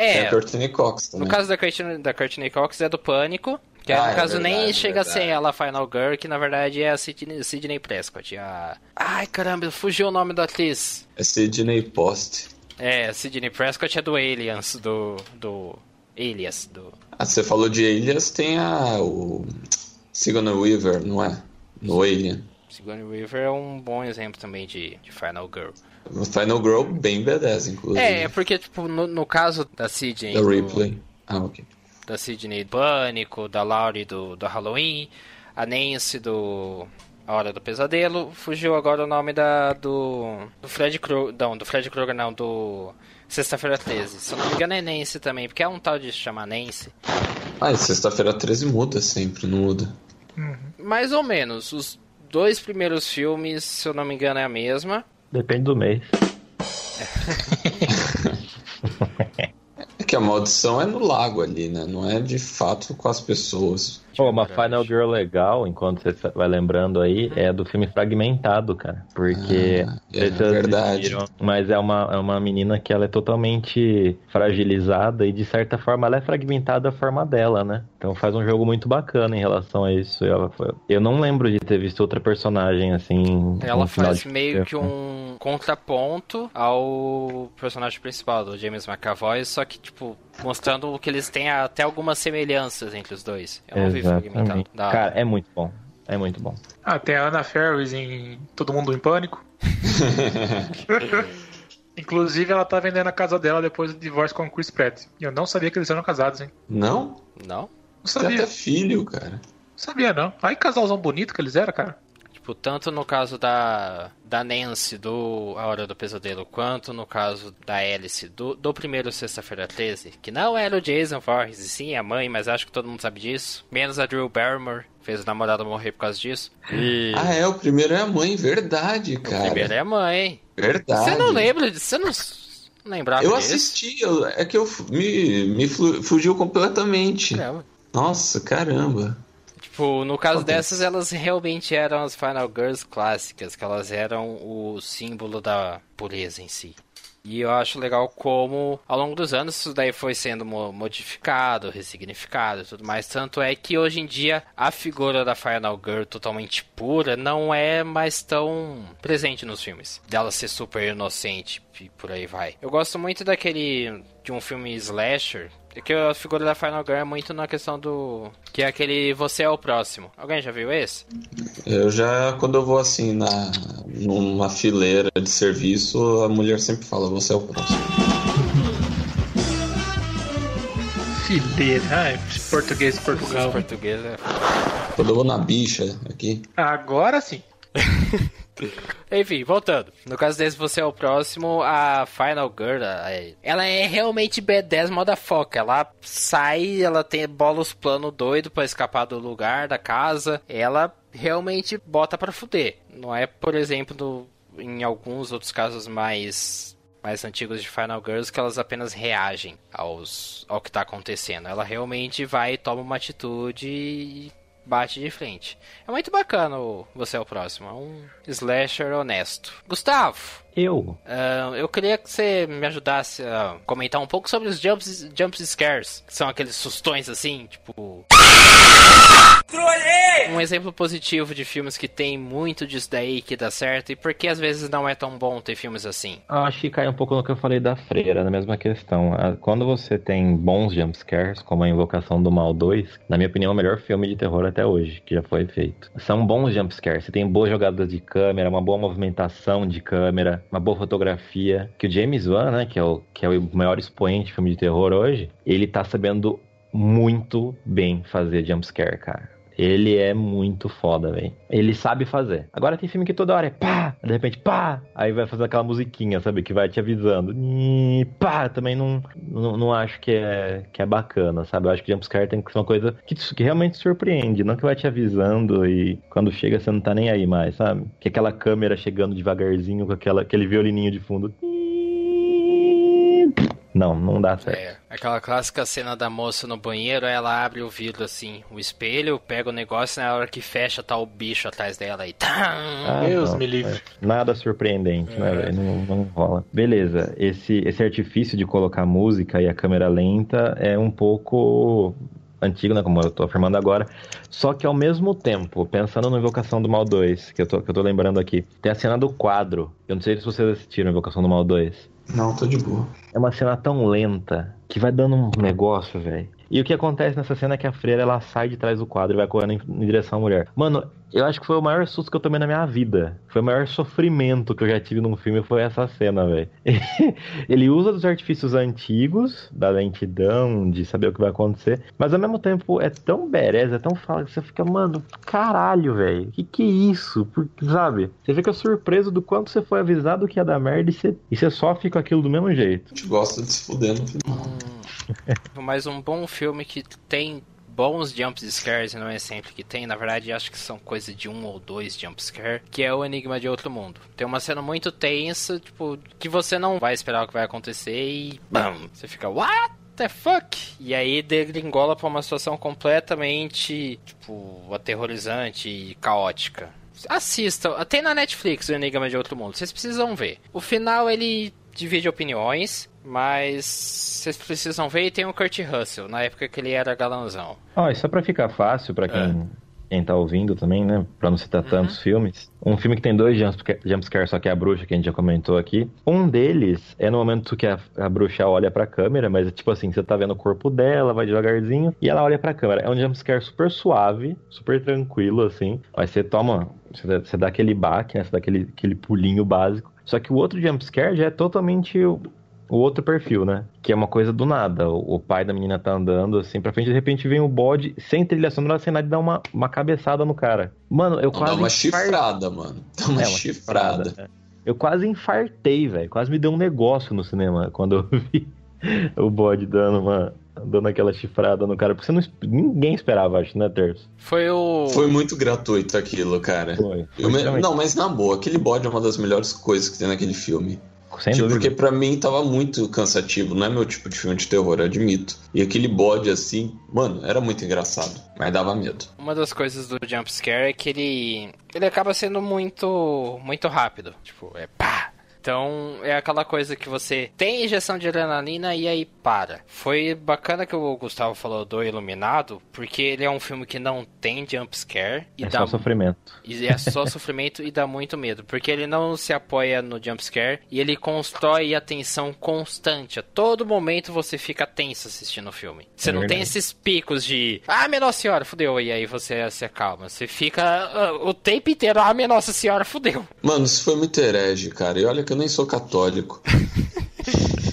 É, Courtney Cox também. no caso da Courtney, da Courtney Cox é do Pânico, que Ah, no é caso nem verdade, chega a ser ela a Final Girl, que na verdade é a Sidney, Sidney Prescott. A... Ai, caramba, fugiu o nome da atriz. É Sidney Post. É, Sidney Prescott é do Aliens, do... do... Alias, do... Ah, você falou de Alias, tem a... o Sigourney Weaver, não é? No Alien. Sigourney Weaver é um bom exemplo também de, de Final Girl. No Final Girl, bem B10, inclusive. É, é porque, tipo, no, no caso da Sidney... Da do- Ripley. Ah, ok. da Sidney do Pânico, da Laurie do, do Halloween, a Nancy do A Hora do Pesadelo, fugiu agora o nome da do do Fred Krueger, não, do Fred Krueger não, do Sexta-feira 13. Se eu não me engano é Nancy também, porque é um tal de se chamar Nancy. Ah, e sexta-feira 13 muda sempre, não muda. Mais ou menos, os dois primeiros filmes, se eu não me engano, é a mesma. Depende do mês. É que a maldição é no lago ali, né? Não é de fato com as pessoas. Pô, uma. Final Girl legal, enquanto você vai lembrando aí, é do filme Fragmentado, cara. Porque. Ah, é verdade. Mas é uma, é uma menina que ela é totalmente fragilizada e, de certa forma, ela é fragmentada a forma dela, né? Então faz um jogo muito bacana em relação a isso. Ela foi- Eu não lembro de ter visto outra personagem assim. Ela faz meio que um contraponto ao personagem principal, do James McAvoy, só que, tipo, mostrando que eles têm até algumas semelhanças entre os dois. Eu não vi fragmentado. Exatamente. Da... Cara, é muito bom. É muito bom. Ah, tem a Anna Ferris em Todo Mundo em Pânico. Inclusive, ela tá vendendo a casa dela depois do divórcio com o Chris Pratt. E eu não sabia que eles eram casados, hein? Não? Não? Não Tem sabia. até filho, cara. Sabia, não. Aí, casalzão bonito que eles eram, cara. Tipo, tanto no caso da, da Nancy do A Hora do Pesadelo, quanto no caso da Alice do, do primeiro Sexta-feira 13, que não era o Jason Voorhees, e sim a mãe, mas acho que todo mundo sabe disso. Menos a Drew Barrymore, fez o namorado morrer por causa disso. E Ah, é, o primeiro é a mãe, verdade, o cara. primeiro é a mãe. Verdade. Você não lembra disso? Você não lembrava Eu disso? assisti, eu- é que eu me, me fugiu completamente. Caramba. Nossa, caramba. Tipo, no caso dessas, elas realmente eram as Final Girls clássicas, que elas eram o símbolo da pureza em si. E eu acho legal como, ao longo dos anos, isso daí foi sendo mo- modificado, ressignificado e tudo mais. Tanto é que hoje em dia a figura da Final Girl totalmente pura não é mais tão presente nos filmes. Dela ser super inocente e por aí vai. Eu gosto muito daquele. de um filme slasher. É que a figura da Final Girl é muito na questão do. Que é aquele Você é o próximo. Alguém já viu esse? Eu já, quando eu vou assim, na, numa fileira de serviço, a mulher sempre fala, você é o próximo. Fileira. Ai, português de Portugal. portugueses é Quando eu vou na bicha aqui, Agora sim. Enfim, voltando. No caso desse, você é o próximo, a Final Girl, ela é realmente B10 motherfucker. Ela sai, ela tem bola os planos doido pra escapar do lugar, da casa. Ela realmente bota pra fuder. Não é, por exemplo, no- em alguns outros casos mais mais antigos de Final Girls que elas apenas reagem aos ao que tá acontecendo. Ela realmente vai, toma uma atitude e bate de frente. É muito bacana o Você é o Próximo. É um slasher honesto. Gustavo, Eu? ah, eu queria que você me ajudasse a comentar um pouco sobre os jumps, jump scares. Que são aqueles sustões assim, tipo... Um exemplo positivo de filmes que tem muito disso daí que dá certo e por que às vezes não é tão bom ter filmes assim. Eu Acho que cai um pouco no que eu falei da freira, na mesma questão. Ah, Quando você tem bons jumpscares, como a Invocação do Mal 2, na minha opinião, é o melhor filme de terror até hoje, que já foi feito. São bons jumpscares, você tem boas jogadas de câmera, uma boa movimentação de câmera, uma boa fotografia. Que o James Wan, né, que é o, que é o maior expoente de filme de terror hoje, ele tá sabendo muito bem fazer jumpscare, cara. Ele é muito foda, velho. Ele sabe fazer. Agora tem filme que toda hora é pá, de repente pá, aí vai fazer aquela musiquinha, sabe? Que vai te avisando. E pá, também não, não, não acho que é, que é bacana, sabe? Eu acho que jumpscare tem que ser uma coisa que, que realmente surpreende, não que vai te avisando e quando chega você não tá nem aí mais, sabe? Que aquela câmera chegando devagarzinho com aquela, aquele violininho de fundo. Não, não dá certo. É, aquela clássica cena da moça no banheiro, ela abre o vidro assim, o espelho, pega o negócio e na hora que fecha tá o bicho atrás dela e ah, Deus não, me livre. É, nada surpreendente, né, é. né? Não, não rola. Beleza, esse, esse artifício de colocar música e a câmera lenta é um pouco antigo, né? Como eu tô afirmando agora. Só que ao mesmo tempo, pensando no Invocação do Mal 2, que eu tô, que eu tô lembrando aqui, tem a cena do quadro. Eu não sei se vocês assistiram Invocação do Mal 2. Não, tô de boa. É uma cena tão lenta que vai dando um negócio, velho. E o que acontece nessa cena é que a freira ela sai de trás do quadro e vai correndo em, em, direção à mulher. Mano, eu acho que foi o maior susto que eu tomei na minha vida. Foi o maior sofrimento que eu já tive num filme foi essa cena, velho. Ele usa dos artifícios antigos, da lentidão, de saber o que vai acontecer, mas ao mesmo tempo é tão bereza, é tão fala que você fica, mano, caralho, velho. Que que é isso? Porque, sabe? Você fica surpreso do quanto você foi avisado que ia dar merda e você, e você sofre com aquilo do mesmo jeito. A gente gosta de se fuder no final. Mas um bom filme que tem bons jump scares, não é sempre que tem, na verdade acho que são coisa de um ou dois jump scare, que é o Enigma de Outro Mundo. Tem uma cena muito tensa, tipo, que você não vai esperar o que vai acontecer e bam, você fica, what? the fuck? E aí degringola pra uma situação completamente, tipo, aterrorizante e caótica. Assistam, tem na Netflix o Enigma de Outro Mundo, vocês precisam ver. O final ele divide opiniões, mas vocês precisam ver e tem o Kurt Russell, na época que ele era galãozão. Ó, oh, só pra ficar fácil pra quem, é. quem tá ouvindo também, né? Pra não citar uhum. tantos filmes. Um filme que tem dois jumpscares, só que é a bruxa, que a gente já comentou aqui. Um deles é no momento que a, a bruxa olha pra câmera, mas é tipo assim, você tá vendo o corpo dela, vai devagarzinho, e ela olha pra câmera. É um jumpscare super suave, super tranquilo, assim. Aí você toma, você, você dá aquele baque, né? Você dá aquele, aquele pulinho básico. Só que o outro jumpscare já é totalmente o, o, outro perfil, né? Que é uma coisa do nada. O, o, pai da menina tá andando assim pra frente, de repente vem o bode sem trilha sonora, sem nada, e dá uma, uma cabeçada no cara. Mano, eu Não, quase. Dá uma chifrada, mano. Dá uma, é, uma chifrada. chifrada. É. Eu quase infartei, velho. Quase me deu um negócio no cinema quando eu vi o bode dando uma, dando aquela chifrada no cara, porque você não, ninguém esperava, acho, né, Terço? Foi o. Foi muito gratuito aquilo, cara. Foi. foi me... Não, mas na boa, aquele bode é uma das melhores coisas que tem naquele filme. Sem tipo, dúvida. Porque pra mim tava muito cansativo, não é meu tipo de filme de terror, eu admito. E aquele bode assim, mano, era muito engraçado, mas dava medo. Uma das coisas do jump scare é que ele ele acaba sendo muito muito rápido, tipo, é pá, então é aquela coisa que você tem injeção de adrenalina e aí para. Foi bacana que o Gustavo falou do Iluminado, porque ele é um filme que não tem jump scare e é dá só sofrimento. E é só sofrimento e dá muito medo, porque ele não se apoia no jump scare e ele constrói a tensão constante. A todo momento você fica tenso assistindo o filme. Você é não verdade. tem esses picos de ah, minha nossa senhora, fudeu, e aí você se acalma. Você fica uh, o tempo inteiro, ah, minha nossa senhora, fudeu. Mano, isso foi muito herege, cara. E olha que eu nem sou católico.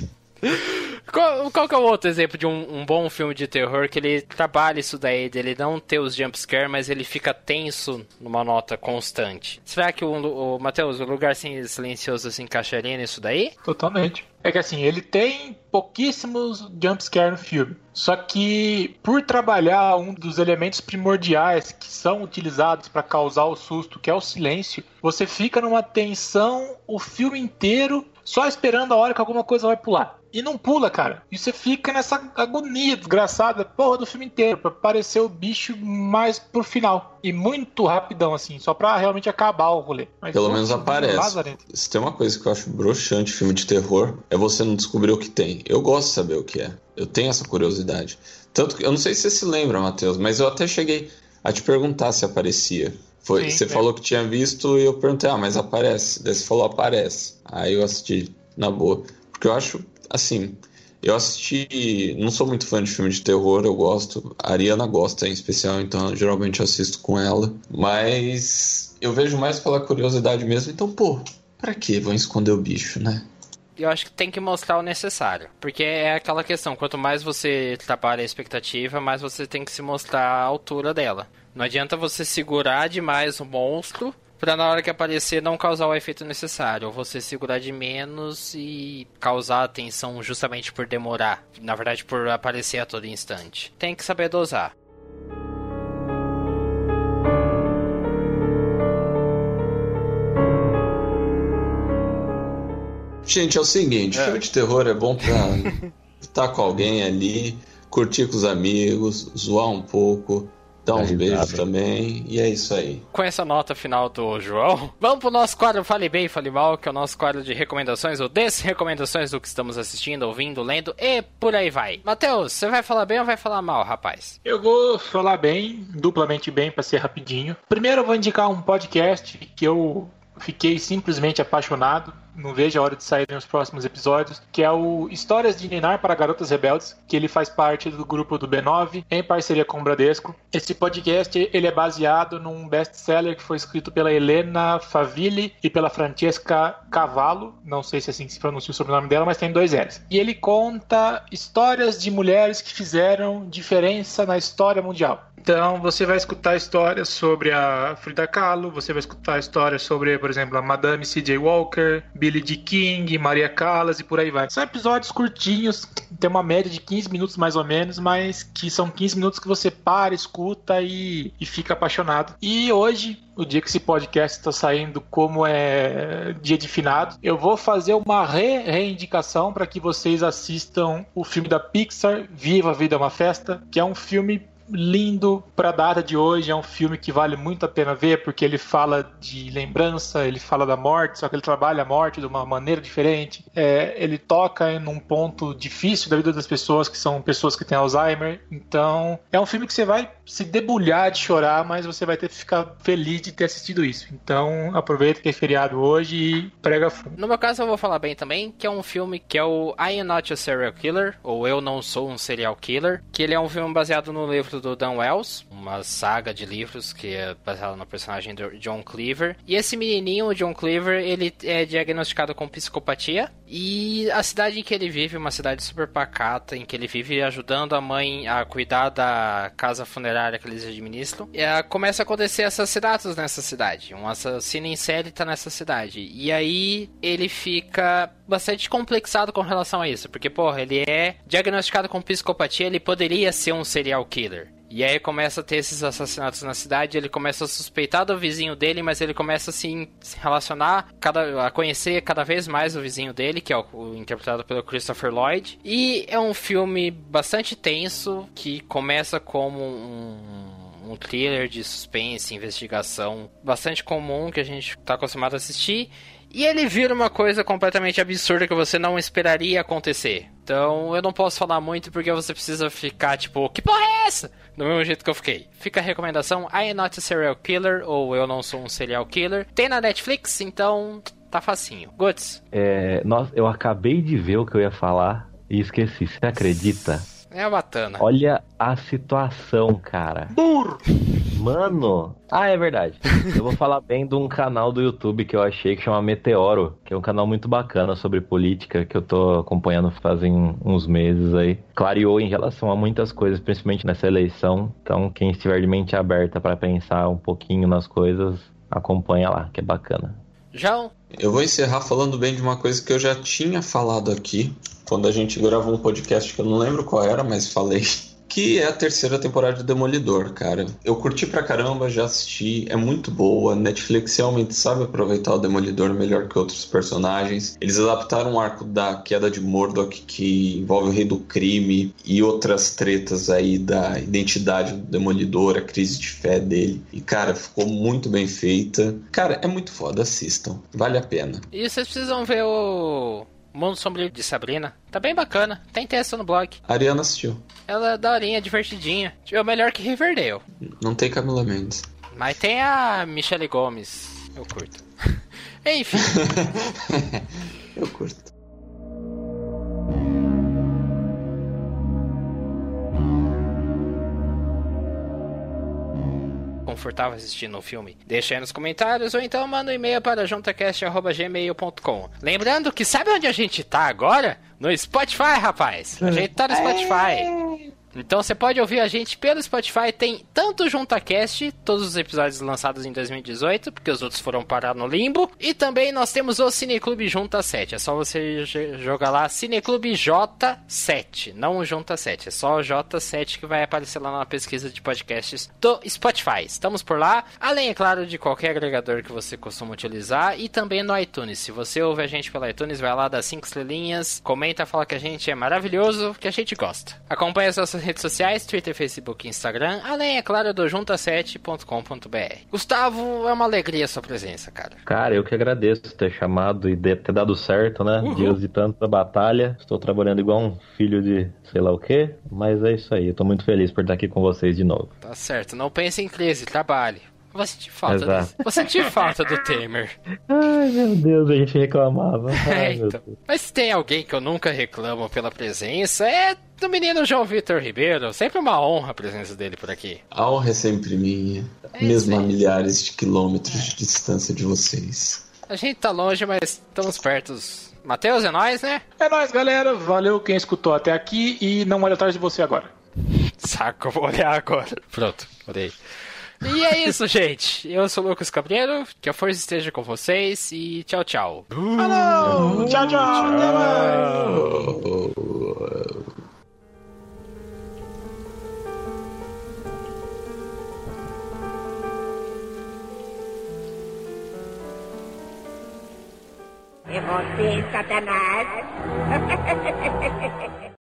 Qual, qual que é o outro exemplo de um, um, bom filme de terror que ele trabalha isso daí, dele não ter os jumpscares, mas ele fica tenso numa nota constante? Será que o, o Matheus, o Lugar Silencioso se encaixaria nisso daí? Totalmente. É que assim, ele tem pouquíssimos jumpscares no filme. Só que por trabalhar um dos elementos primordiais que são utilizados para causar o susto, que é o silêncio, você fica numa tensão o filme inteiro só esperando a hora que alguma coisa vai pular. E não pula, cara. E você fica nessa agonia desgraçada, porra, do filme inteiro, pra aparecer o bicho mais pro final. E muito rapidão, assim, só pra realmente acabar o rolê. Mas, Pelo menos aparece. Se tem uma coisa que eu acho broxante filme de terror, é você não descobrir o que tem. Eu gosto de saber o que é. Eu tenho essa curiosidade. Tanto que, eu não sei se você se lembra, Matheus, mas eu até cheguei a te perguntar se aparecia. Foi, Sim, você é. falou que tinha visto e eu perguntei, ah, mas aparece. Daí você falou, aparece. Aí eu assisti na boa. Porque eu acho, assim, eu assisti. Não sou muito fã de filme de terror, eu gosto. A Ariana gosta em especial, então geralmente eu assisto com ela. Mas eu vejo mais pela curiosidade mesmo, então, pô, pra que vão esconder o bicho, né? eu acho que tem que mostrar o necessário. Porque é aquela questão, quanto mais você trabalha a expectativa, mais você tem que se mostrar a altura dela. Não adianta você segurar demais o monstro pra na hora que aparecer não causar o efeito necessário. Ou você segurar de menos e causar atenção justamente por demorar. Na verdade, por aparecer a todo instante. Tem que saber dosar. Gente, é o seguinte, É. filme de terror é bom pra estar com alguém ali, curtir com os amigos, zoar um pouco, Dar uns risada. beijos também, e é isso aí. Com essa nota final do João, vamos pro nosso quadro Fale Bem, Fale Mal, que é o nosso quadro de recomendações ou desrecomendações do que estamos assistindo, ouvindo, lendo e por aí vai. Matheus, você vai falar bem ou vai falar mal, rapaz? Eu vou falar bem, duplamente bem, pra ser rapidinho. Primeiro eu vou indicar um podcast que eu fiquei simplesmente apaixonado. Não vejo a hora de saírem os próximos episódios, que é o Histórias de Ninar para Garotas Rebeldes, que ele faz parte do grupo do B9, em parceria com o Bradesco. Esse podcast ele é baseado num best-seller que foi escrito pela Helena Favilli e pela Francesca Cavallo, não sei se é assim que se pronuncia o sobrenome dela, mas tem dois L's. E ele conta histórias de mulheres que fizeram diferença na história mundial. Então você vai escutar histórias sobre a Frida Kahlo, você vai escutar histórias sobre, por exemplo, a Madame C.J. Walker, Billie Jean King, Maria Callas e por aí vai. São episódios curtinhos, tem uma média de 15 minutos mais ou menos, mas que são 15 minutos que você para, escuta e, e fica apaixonado. E hoje, o dia que esse podcast está saindo, como é dia de finado, eu vou fazer uma re reindicação para que vocês assistam o filme da Pixar, Viva a Vida é uma Festa, que é um filme lindo para a data de hoje. É um filme que vale muito a pena ver porque ele fala de lembrança, ele fala da morte, só que ele trabalha a morte de uma maneira diferente. É, ele toca em um ponto difícil da vida das pessoas que são pessoas que têm Alzheimer. Então é um filme que você vai se debulhar de chorar, mas você vai ter que ficar feliz de ter assistido isso. Então aproveita que é feriado hoje e prega fundo. No meu caso, eu vou falar bem também, que é um filme que é o I Am Not a Serial Killer, ou Eu Não Sou um Serial Killer, que ele é um filme baseado no livro do Dan Wells, uma saga de livros que é baseada no personagem do John Cleaver. E esse menininho, o John Cleaver, ele é diagnosticado com psicopatia, e a cidade em que ele vive, uma cidade super pacata, em que ele vive ajudando a mãe a cuidar da casa funerária que eles administram, é, começa a acontecer assassinatos nessa cidade. Um assassino em série tá nessa cidade. E aí ele fica bastante complexado com relação a isso, porque, porra, ele é diagnosticado com psicopatia, ele poderia ser um serial killer. E aí começa a ter esses assassinatos na cidade, ele começa a suspeitar do vizinho dele, mas ele começa assim, se relacionar, cada, a conhecer cada vez mais o vizinho dele, que é o, o interpretado pelo Christopher Lloyd. E é um filme bastante tenso, que começa como um um thriller de suspense, investigação bastante comum que a gente tá acostumado a assistir. E ele vira uma coisa completamente absurda que você não esperaria acontecer. Então eu não posso falar muito porque você precisa ficar tipo, que porra é essa? Do mesmo jeito que eu fiquei. Fica a recomendação: I am not a serial killer, ou Eu não sou um serial killer. Tem na Netflix, então tá facinho. Guts, É, nossa, eu acabei de ver o que eu ia falar e esqueci. Você acredita? É batana. Olha a situação, cara. Burro! Mano. Ah, é verdade. Eu vou falar bem de um canal do YouTube que eu achei que chama Meteoro, que é um canal muito bacana sobre política que eu tô acompanhando fazem uns meses aí. Clareou em relação a muitas coisas, principalmente nessa eleição. Então, quem estiver de mente aberta para pensar um pouquinho nas coisas, acompanha lá, que é bacana. João, Eu vou encerrar falando bem de uma coisa que eu já tinha falado aqui, quando a gente gravou um podcast que eu não lembro qual era, mas falei. Que é a terceira temporada de Demolidor, cara. Eu curti pra caramba, já assisti, é muito boa. Netflix realmente sabe aproveitar o Demolidor melhor que outros personagens. Eles adaptaram um arco da queda de Murdoch que envolve o rei do crime e outras tretas aí da identidade do Demolidor, a crise de fé dele. E, cara, ficou muito bem feita. Cara, é muito foda, assistam. Vale a pena. e vocês precisam ver o Mundo Sombrio de Sabrina. Tá bem bacana. Tem texto no blog. A Ariana assistiu. Ela é daorinha, divertidinha. É melhor que Riverdale. Não tem Camila Mendes. Mas tem a Michelle Gomes. Eu curto. Enfim, Eu curto. Confortável assistindo o filme? Deixa aí nos comentários ou então manda um e-mail para juntacast.gmail.com. Lembrando que sabe onde a gente tá agora? No Spotify, rapaz. A gente tá no Spotify. Então você pode ouvir a gente pelo Spotify, tem tanto o JuntaCast, todos os episódios lançados em 2018, porque os outros foram parar no limbo, e também nós temos o Cineclube Junta 7. É só você jogar lá Cineclube J7, não o Junta 7, é só o J7 que vai aparecer lá na pesquisa de podcasts do Spotify. Estamos por lá, além, é claro, de qualquer agregador que você costuma utilizar, e também no iTunes. Se você ouve a gente pelo iTunes, vai lá, dá 5 estrelinhas, comenta, fala que a gente é maravilhoso, que a gente gosta. Acompanhe as nossas redes sociais, Twitter, Facebook e Instagram, além, é claro, do junta7.com.br. Gustavo, é uma alegria a sua presença, cara. Cara, eu que agradeço ter chamado e ter dado certo, né? Uhum. Dias de tanta batalha. Estou trabalhando igual um filho de sei lá o quê, mas é isso aí. Eu tô muito feliz por estar aqui com vocês de novo. Tá certo, não pense em crise, trabalhe. Vou sentir falta Exato. Vou sentir falta do Temer. Ai, meu Deus, a gente reclamava. Ai, é, então. Mas se tem alguém que eu nunca reclamo pela presença, é do menino João Vitor Ribeiro. Sempre uma honra a presença dele por aqui. A honra é sempre minha. É mesmo a milhares de quilômetros é. de distância de vocês. A gente tá longe, mas estamos perto. Matheus, é nóis, né? É nóis, galera. Valeu quem escutou até aqui e não olha atrás de você agora. Saco, vou olhar agora. Pronto, olhei. E é isso, gente. Eu sou o Lucas Cabreiro. Que a força esteja com vocês e tchau, tchau. Falou! Tchau, tchau! tchau. É você, Satanás!